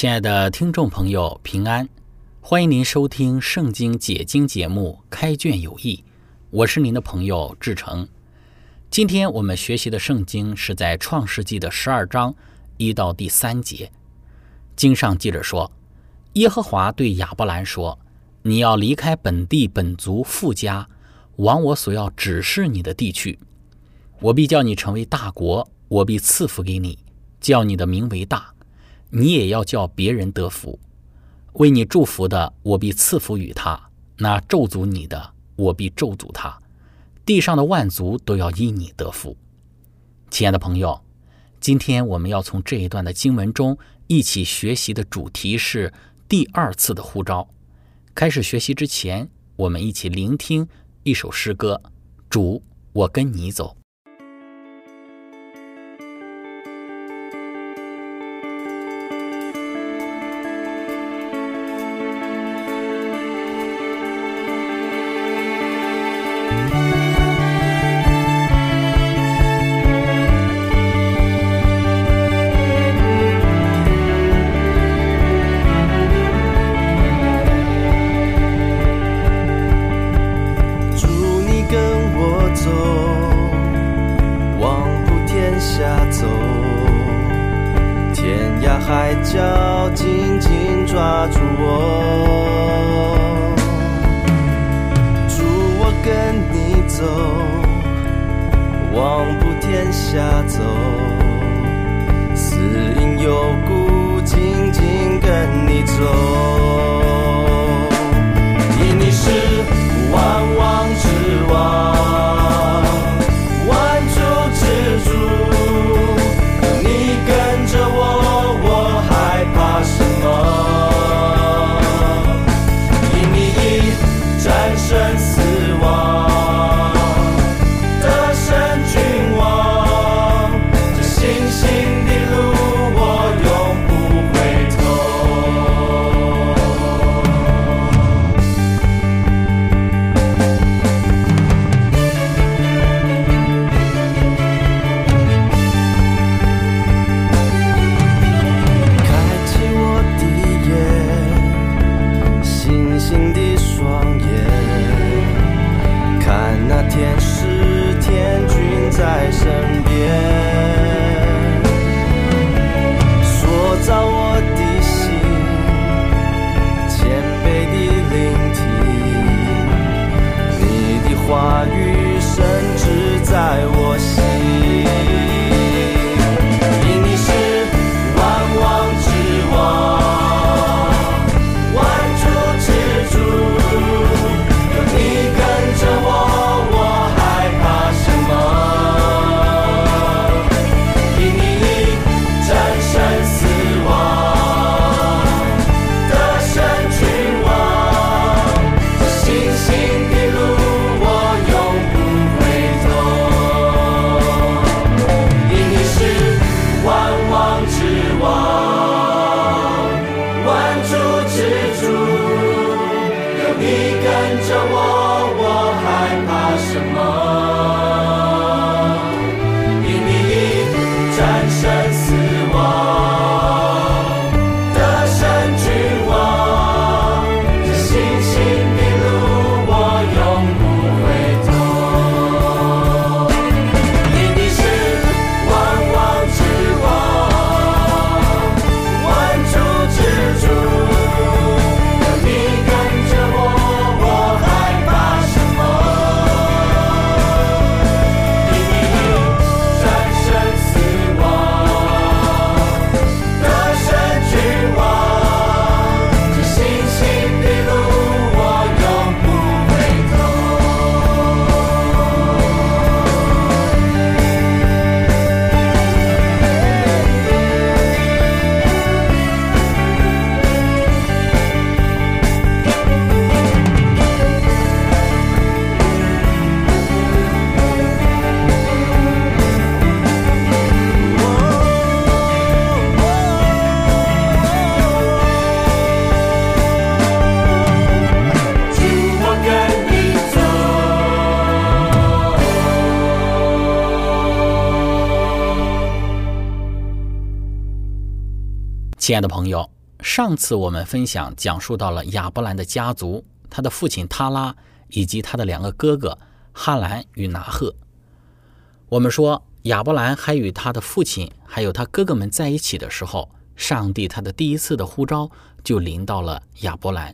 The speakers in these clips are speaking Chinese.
亲爱的听众朋友，平安！欢迎您收听《圣经解经》节目《开卷有益》，我是您的朋友志成。今天我们学习的圣经是在《创世纪》的十二章一到第三节。经上记着说：“耶和华对亚伯兰说：‘你要离开本地本族富家，往我所要指示你的地去。我必叫你成为大国，我必赐福给你，叫你的名为大。’”你也要叫别人得福，为你祝福的，我必赐福与他；那咒诅你的，我必咒诅他。地上的万族都要因你得福。亲爱的朋友，今天我们要从这一段的经文中一起学习的主题是第二次的呼召。开始学习之前，我们一起聆听一首诗歌：主，我跟你走。望不天下走，死因有故。亲爱的朋友，上次我们分享讲述到了亚伯兰的家族，他的父亲塔拉以及他的两个哥哥哈兰与拿赫。我们说亚伯兰还与他的父亲还有他哥哥们在一起的时候，上帝他的第一次的呼召就临到了亚伯兰，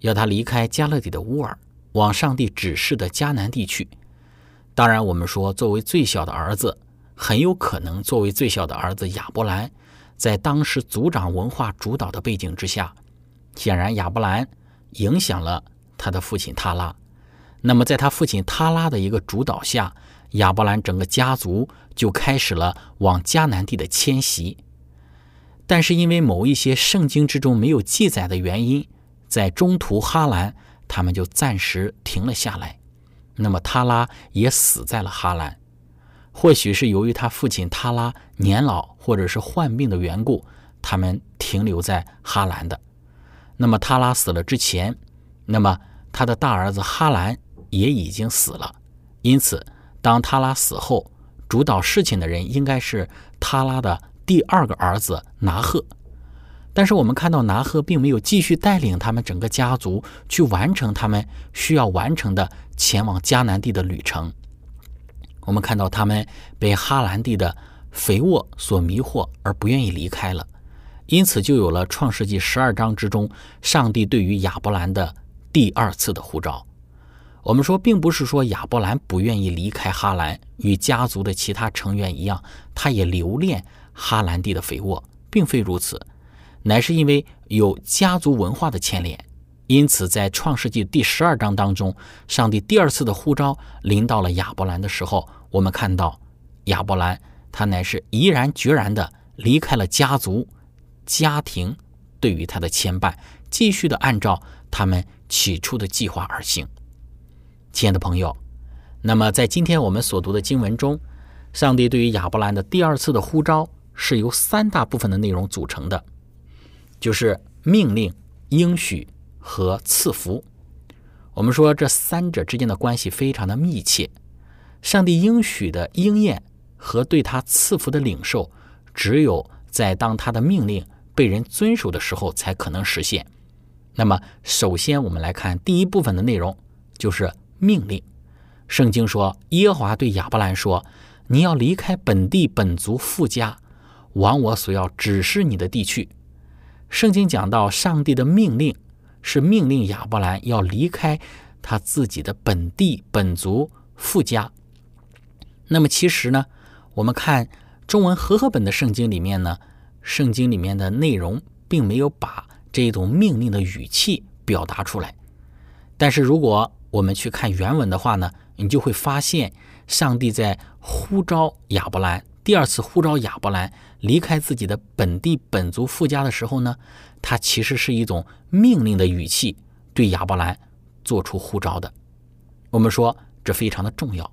要他离开加勒底的乌尔，往上帝指示的迦南地区。当然，我们说作为最小的儿子，很有可能作为最小的儿子亚伯兰。在当时族长文化主导的背景之下，显然亚伯兰影响了他的父亲塔拉。那么，在他父亲塔拉的一个主导下，亚伯兰整个家族就开始了往迦南地的迁徙。但是，因为某一些圣经之中没有记载的原因，在中途哈兰他们就暂时停了下来。那么，塔拉也死在了哈兰。或许是由于他父亲塔拉年老或者是患病的缘故，他们停留在哈兰的。那么塔拉死了之前，那么他的大儿子哈兰也已经死了。因此，当塔拉死后，主导事情的人应该是塔拉的第二个儿子拿赫。但是我们看到拿赫并没有继续带领他们整个家族去完成他们需要完成的前往迦南地的旅程。我们看到他们被哈兰地的肥沃所迷惑，而不愿意离开了，因此就有了创世纪十二章之中上帝对于亚伯兰的第二次的呼召。我们说，并不是说亚伯兰不愿意离开哈兰，与家族的其他成员一样，他也留恋哈兰地的肥沃，并非如此，乃是因为有家族文化的牵连。因此，在创世纪第十二章当中，上帝第二次的呼召临到了亚伯兰的时候，我们看到亚伯兰他乃是毅然决然的离开了家族、家庭对于他的牵绊，继续的按照他们起初的计划而行。亲爱的朋友，那么在今天我们所读的经文中，上帝对于亚伯兰的第二次的呼召是由三大部分的内容组成的，就是命令、应许。和赐福，我们说这三者之间的关系非常的密切。上帝应许的应验和对他赐福的领受，只有在当他的命令被人遵守的时候才可能实现。那么，首先我们来看第一部分的内容，就是命令。圣经说，耶和华对亚伯兰说：“你要离开本地本族富家，往我所要指示你的地去。”圣经讲到上帝的命令。是命令亚伯兰要离开他自己的本地本族富家。那么其实呢，我们看中文和合本的圣经里面呢，圣经里面的内容并没有把这种命令的语气表达出来。但是如果我们去看原文的话呢，你就会发现上帝在呼召亚伯兰。第二次呼召亚伯兰离开自己的本地本族富家的时候呢，他其实是一种命令的语气对亚伯兰做出呼召的。我们说这非常的重要。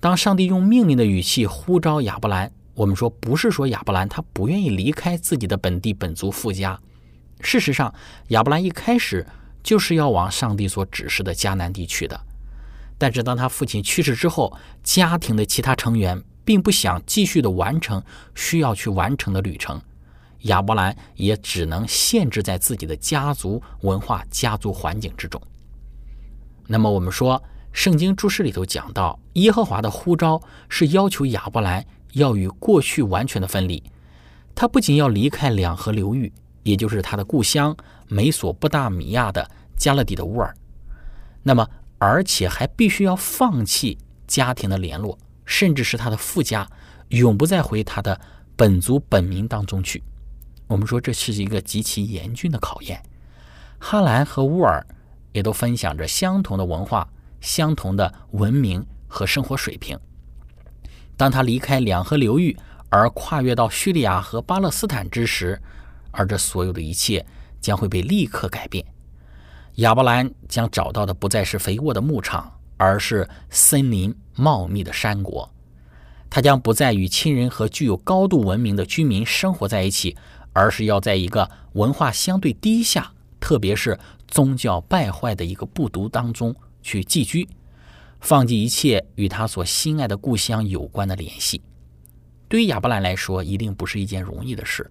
当上帝用命令的语气呼召亚伯兰，我们说不是说亚伯兰他不愿意离开自己的本地本族富家。事实上，亚伯兰一开始就是要往上帝所指示的迦南地去的。但是当他父亲去世之后，家庭的其他成员。并不想继续的完成需要去完成的旅程，亚伯兰也只能限制在自己的家族文化、家族环境之中。那么，我们说，圣经注释里头讲到，耶和华的呼召是要求亚伯兰要与过去完全的分离，他不仅要离开两河流域，也就是他的故乡美索不达米亚的加勒底的乌尔，那么，而且还必须要放弃家庭的联络。甚至是他的富家，永不再回他的本族本民当中去。我们说这是一个极其严峻的考验。哈兰和乌尔也都分享着相同的文化、相同的文明和生活水平。当他离开两河流域而跨越到叙利亚和巴勒斯坦之时，而这所有的一切将会被立刻改变。亚伯兰将找到的不再是肥沃的牧场。而是森林茂密的山国，他将不再与亲人和具有高度文明的居民生活在一起，而是要在一个文化相对低下，特别是宗教败坏的一个部族当中去寄居，放弃一切与他所心爱的故乡有关的联系。对于亚伯兰来说，一定不是一件容易的事。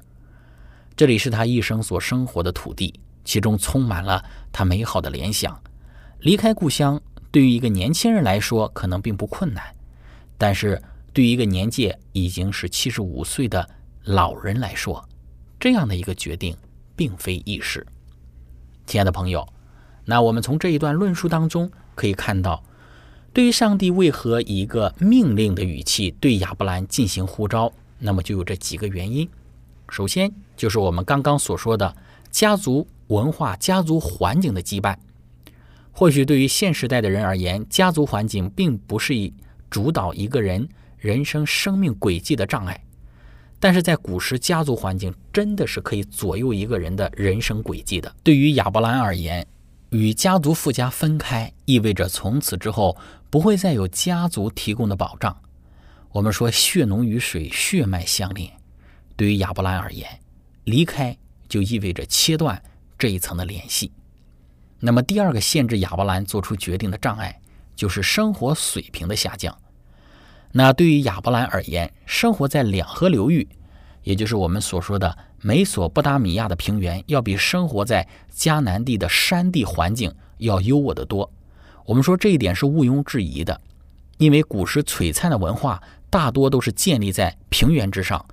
这里是他一生所生活的土地，其中充满了他美好的联想。离开故乡，对于一个年轻人来说，可能并不困难，但是对于一个年纪已经是七十五岁的老人来说，这样的一个决定并非易事。亲爱的朋友，那我们从这一段论述当中可以看到，对于上帝为何以一个命令的语气对亚伯兰进行呼召，那么就有这几个原因。首先就是我们刚刚所说的家族文化、家族环境的羁绊。或许对于现时代的人而言，家族环境并不是以主导一个人人生生命轨迹的障碍，但是在古时，家族环境真的是可以左右一个人的人生轨迹的。对于亚伯兰而言，与家族富家分开，意味着从此之后不会再有家族提供的保障。我们说血浓于水，血脉相连。对于亚伯兰而言，离开就意味着切断这一层的联系。那么，第二个限制亚伯兰做出决定的障碍，就是生活水平的下降。那对于亚伯兰而言，生活在两河流域，也就是我们所说的美索不达米亚的平原，要比生活在迦南地的山地环境要优渥得多。我们说这一点是毋庸置疑的，因为古时璀璨的文化大多都是建立在平原之上。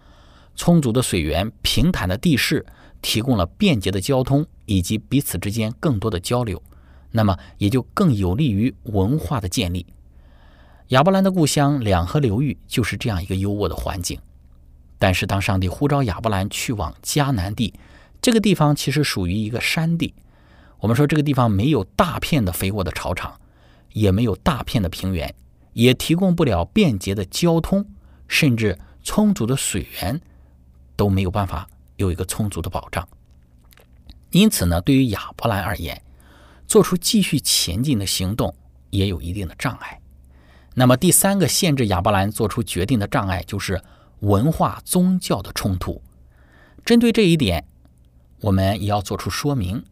充足的水源、平坦的地势提供了便捷的交通以及彼此之间更多的交流，那么也就更有利于文化的建立。亚伯兰的故乡两河流域就是这样一个优渥的环境。但是，当上帝呼召亚伯兰去往迦南地，这个地方其实属于一个山地。我们说这个地方没有大片的肥沃的草场，也没有大片的平原，也提供不了便捷的交通，甚至充足的水源。都没有办法有一个充足的保障，因此呢，对于亚伯兰而言，做出继续前进的行动也有一定的障碍。那么第三个限制亚伯兰做出决定的障碍就是文化宗教的冲突。针对这一点，我们也要做出说明，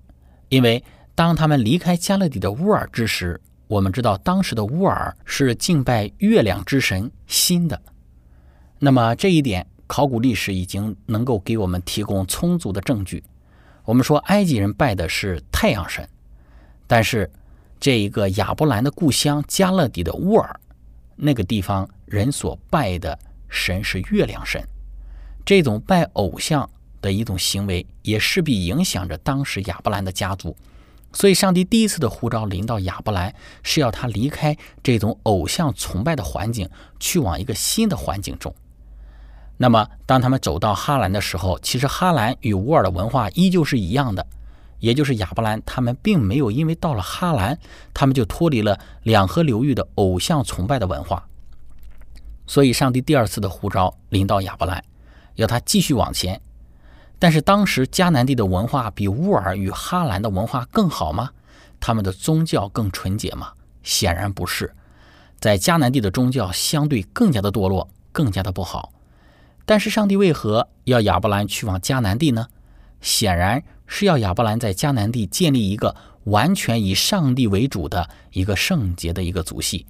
因为当他们离开加勒底的乌尔之时，我们知道当时的乌尔是敬拜月亮之神新的，那么这一点。考古历史已经能够给我们提供充足的证据。我们说埃及人拜的是太阳神，但是这一个亚伯兰的故乡加勒底的乌尔那个地方人所拜的神是月亮神。这种拜偶像的一种行为，也势必影响着当时亚伯兰的家族。所以，上帝第一次的呼召临到亚伯兰，是要他离开这种偶像崇拜的环境，去往一个新的环境中。那么，当他们走到哈兰的时候，其实哈兰与乌尔的文化依旧是一样的，也就是亚伯兰他们并没有因为到了哈兰，他们就脱离了两河流域的偶像崇拜的文化。所以，上帝第二次的呼召临到亚伯兰，要他继续往前。但是，当时迦南地的文化比乌尔与哈兰的文化更好吗？他们的宗教更纯洁吗？显然不是，在迦南地的宗教相对更加的堕落，更加的不好。但是上帝为何要亚伯兰去往迦南地呢？显然是要亚伯兰在迦南地建立一个完全以上帝为主的一个圣洁的一个族系。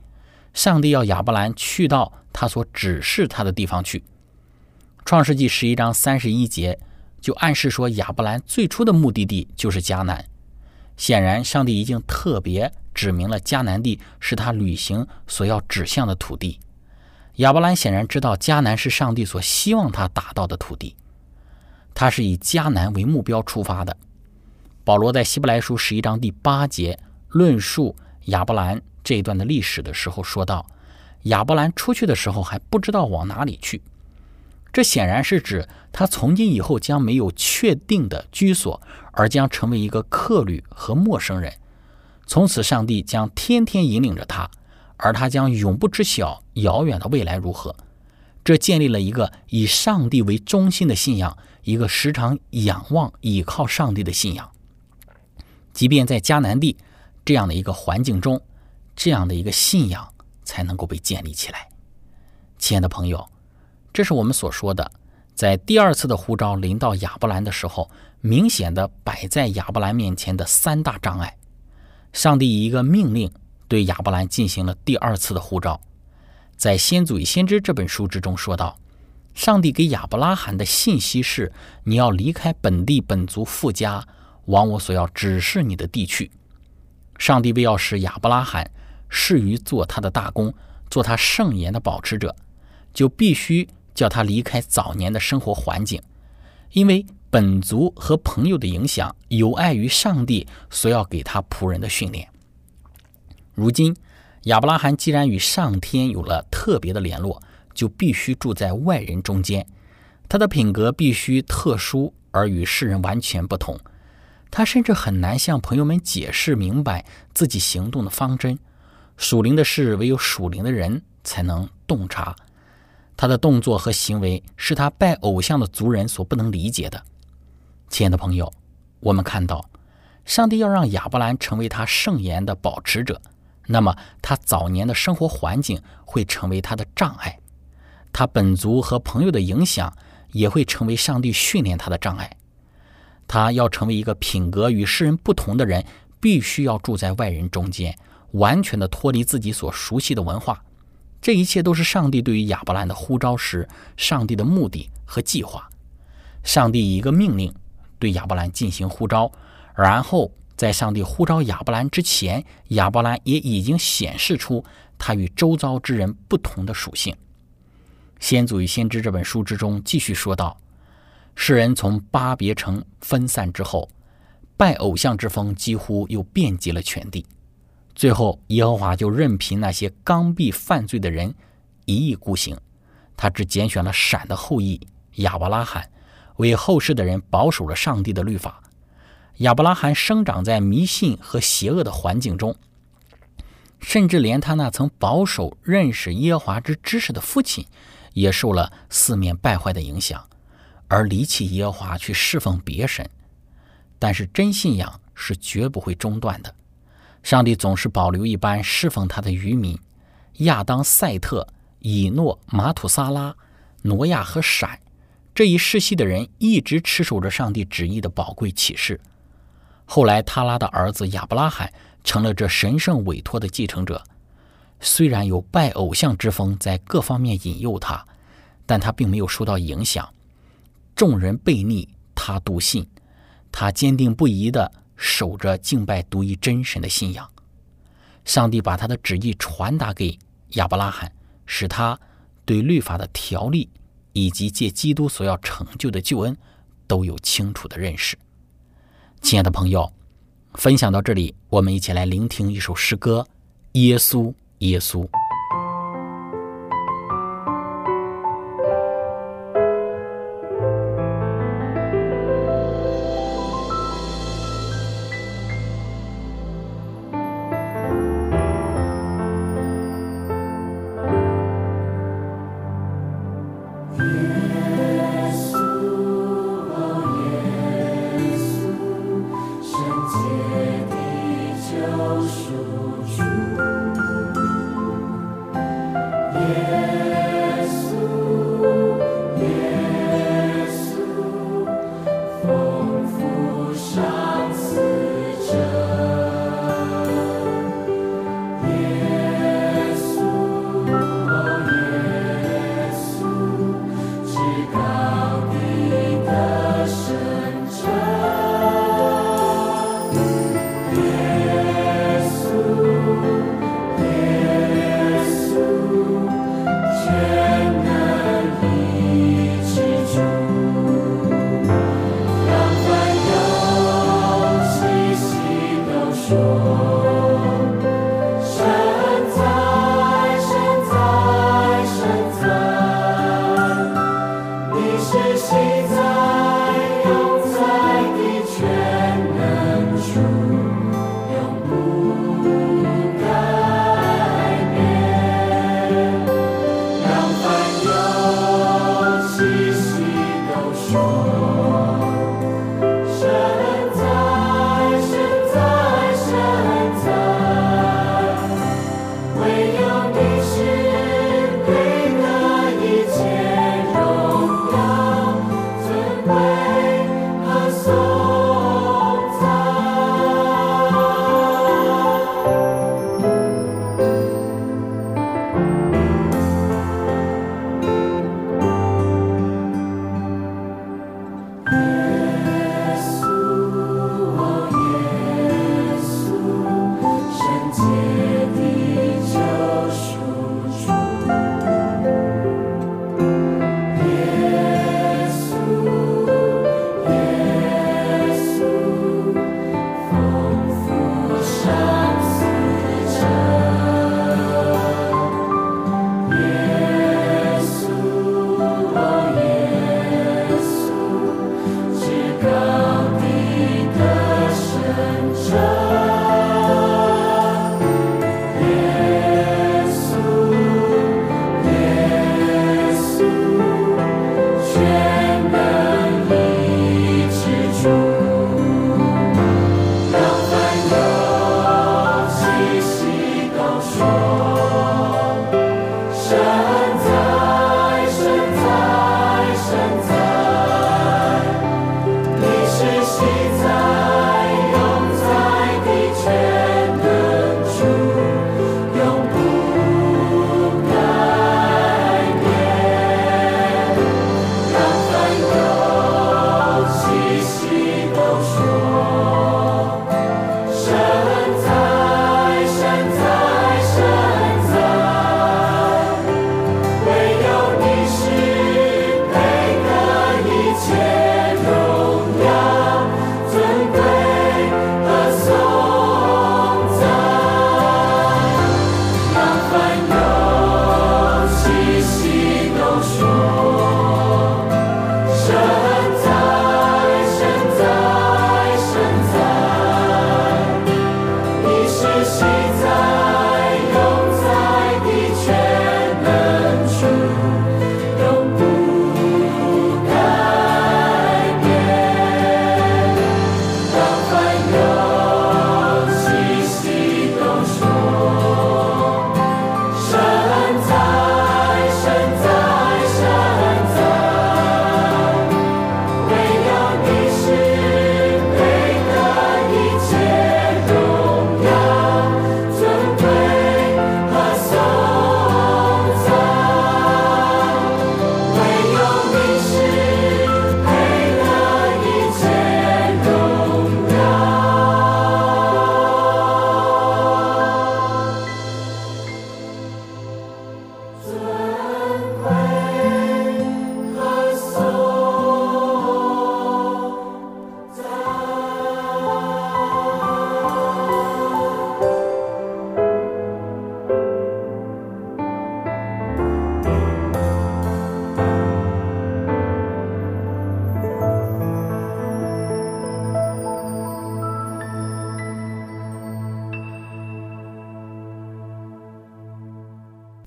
上帝要亚伯兰去到他所指示他的地方去。创世纪十一章三十一节就暗示说，亚伯兰最初的目的地就是迦南。显然，上帝已经特别指明了迦南地是他旅行所要指向的土地。亚伯兰显然知道迦南是上帝所希望他达到的土地，他是以迦南为目标出发的。保罗在希伯来书十一章第八节论述亚伯兰这一段的历史的时候说道：“亚伯兰出去的时候还不知道往哪里去。”这显然是指他从今以后将没有确定的居所，而将成为一个客旅和陌生人。从此，上帝将天天引领着他。而他将永不知晓遥远的未来如何。这建立了一个以上帝为中心的信仰，一个时常仰望、倚靠上帝的信仰。即便在迦南地这样的一个环境中，这样的一个信仰才能够被建立起来。亲爱的朋友，这是我们所说的，在第二次的呼召临到亚伯兰的时候，明显的摆在亚伯兰面前的三大障碍。上帝以一个命令。对亚伯兰进行了第二次的呼召，在《先祖与先知》这本书之中说道：“上帝给亚伯拉罕的信息是：你要离开本地本族富家，往我所要指示你的地去。上帝为要使亚伯拉罕适于做他的大功，做他圣言的保持者，就必须叫他离开早年的生活环境，因为本族和朋友的影响有碍于上帝所要给他仆人的训练。如今，亚伯拉罕既然与上天有了特别的联络，就必须住在外人中间，他的品格必须特殊而与世人完全不同。他甚至很难向朋友们解释明白自己行动的方针。属灵的事唯有属灵的人才能洞察。他的动作和行为是他拜偶像的族人所不能理解的。亲爱的朋友，我们看到，上帝要让亚伯兰成为他圣言的保持者，那么他早年的生活环境会成为他的障碍。他本族和朋友的影响也会成为上帝训练他的障碍。他要成为一个品格与世人不同的人，必须要住在外人中间，完全的脱离自己所熟悉的文化。这一切都是上帝对于亚伯兰的呼召时，上帝的目的和计划。上帝以一个命令对亚伯兰进行呼召，然后在上帝呼召亚伯兰之前，亚伯兰也已经显示出他与周遭之人不同的属性。《先祖与先知》这本书之中继续说道：“世人从巴别城分散之后，拜偶像之风几乎又遍及了全地。最后，耶和华就任凭那些刚愎犯罪的人一意孤行，他只拣选了闪的后裔亚伯拉罕，为后世的人保守了上帝的律法。亚伯拉罕生长在迷信和邪恶的环境中。”甚至连他那曾保守认识耶和华之知识的父亲。也受了四面败坏的影响，而离弃耶和华去侍奉别神。但是真信仰是绝不会中断的。上帝总是保留一般侍奉他的渔民：亚当、赛特、以诺、马土萨拉、挪亚和闪这一世系的人，一直持守着上帝旨意的宝贵启示。后来，他拉的儿子亚伯拉罕成了这神圣委托的继承者。虽然有拜偶像之风在各方面引诱他，但他并没有受到影响。众人悖逆他，笃信他坚定不移地守着敬拜独一真神的信仰。上帝把他的旨意传达给亚伯拉罕，使他对律法的条例以及借基督所要成就的救恩都有清楚的认识。亲爱的朋友，分享到这里，我们一起来聆听一首诗歌《耶稣》。耶稣。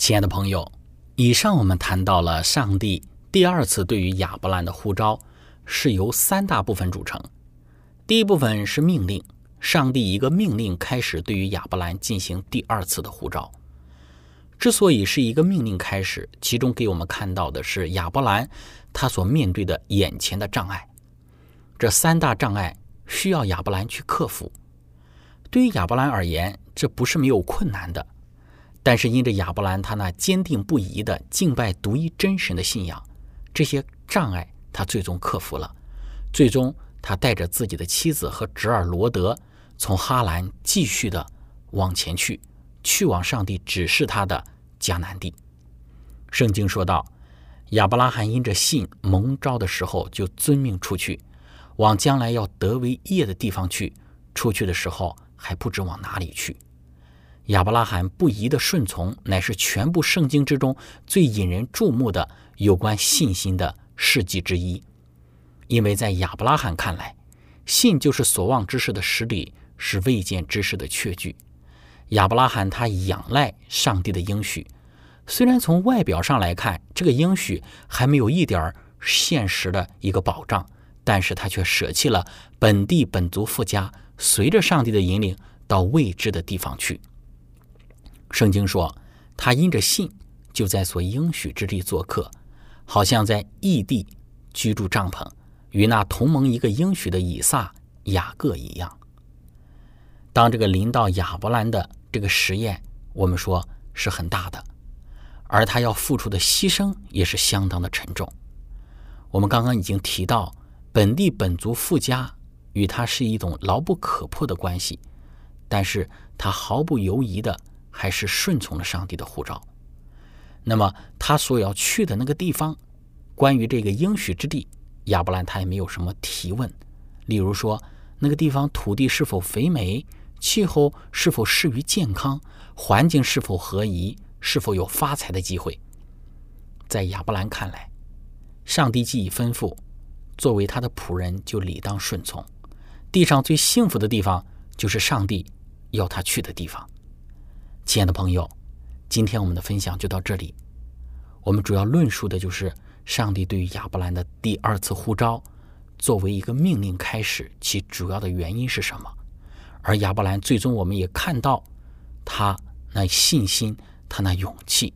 亲爱的朋友，以上我们谈到了上帝第二次对于亚伯兰的呼召是由三大部分组成。第一部分是命令，上帝一个命令开始对于亚伯兰进行第二次的呼召。之所以是一个命令开始，其中给我们看到的是亚伯兰他所面对的眼前的障碍。这三大障碍需要亚伯兰去克服。对于亚伯兰而言，这不是没有困难的。但是因着亚伯兰他那坚定不移的敬拜独一真神的信仰，这些障碍他最终克服了。最终，他带着自己的妻子和侄儿罗德，从哈兰继续的往前去，去往上帝指示他的迦南地。圣经说道：“亚伯拉罕因着信蒙召的时候，就遵命出去，往将来要得为业的地方去。出去的时候还不知往哪里去。”亚伯拉罕不疑的顺从，乃是全部圣经之中最引人注目的有关信心的事迹之一。因为在亚伯拉罕看来，信就是所望之事的实底，是未见之事的确据。亚伯拉罕他仰赖上帝的应许，虽然从外表上来看，这个应许还没有一点现实的一个保障，但是他却舍弃了本地本族富家，随着上帝的引领到未知的地方去。圣经说，他因着信，就在所应许之地做客，好像在异地居住帐篷，与那同盟一个应许的以撒、雅各一样。当这个临到亚伯兰的这个实验，我们说是很大的，而他要付出的牺牲也是相当的沉重。我们刚刚已经提到，本地本族富家与他是一种牢不可破的关系，但是他毫不犹疑的。还是顺从了上帝的呼召。那么他所要去的那个地方，关于这个应许之地，亚伯兰他也没有什么提问。例如说，那个地方土地是否肥美，气候是否适于健康，环境是否合宜，是否有发财的机会。在亚伯兰看来，上帝既已吩咐，作为他的仆人就理当顺从。地上最幸福的地方，就是上帝要他去的地方。亲爱的朋友，今天我们的分享就到这里。我们主要论述的就是上帝对于亚伯兰的第二次呼召，作为一个命令开始，其主要的原因是什么？而亚伯兰最终我们也看到他那信心，他那勇气。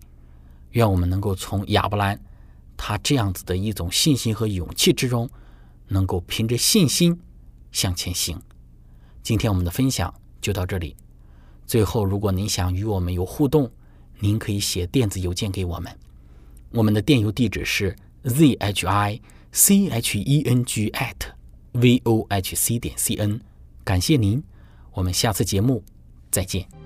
愿我们能够从亚伯兰他这样子的一种信心和勇气之中，能够凭着信心向前行。今天我们的分享就到这里。最后，如果您想与我们有互动，您可以写电子邮件给我们。我们的电邮地址是 z h i c h e n g at v o h c 点 c n。感谢您，我们下次节目再见。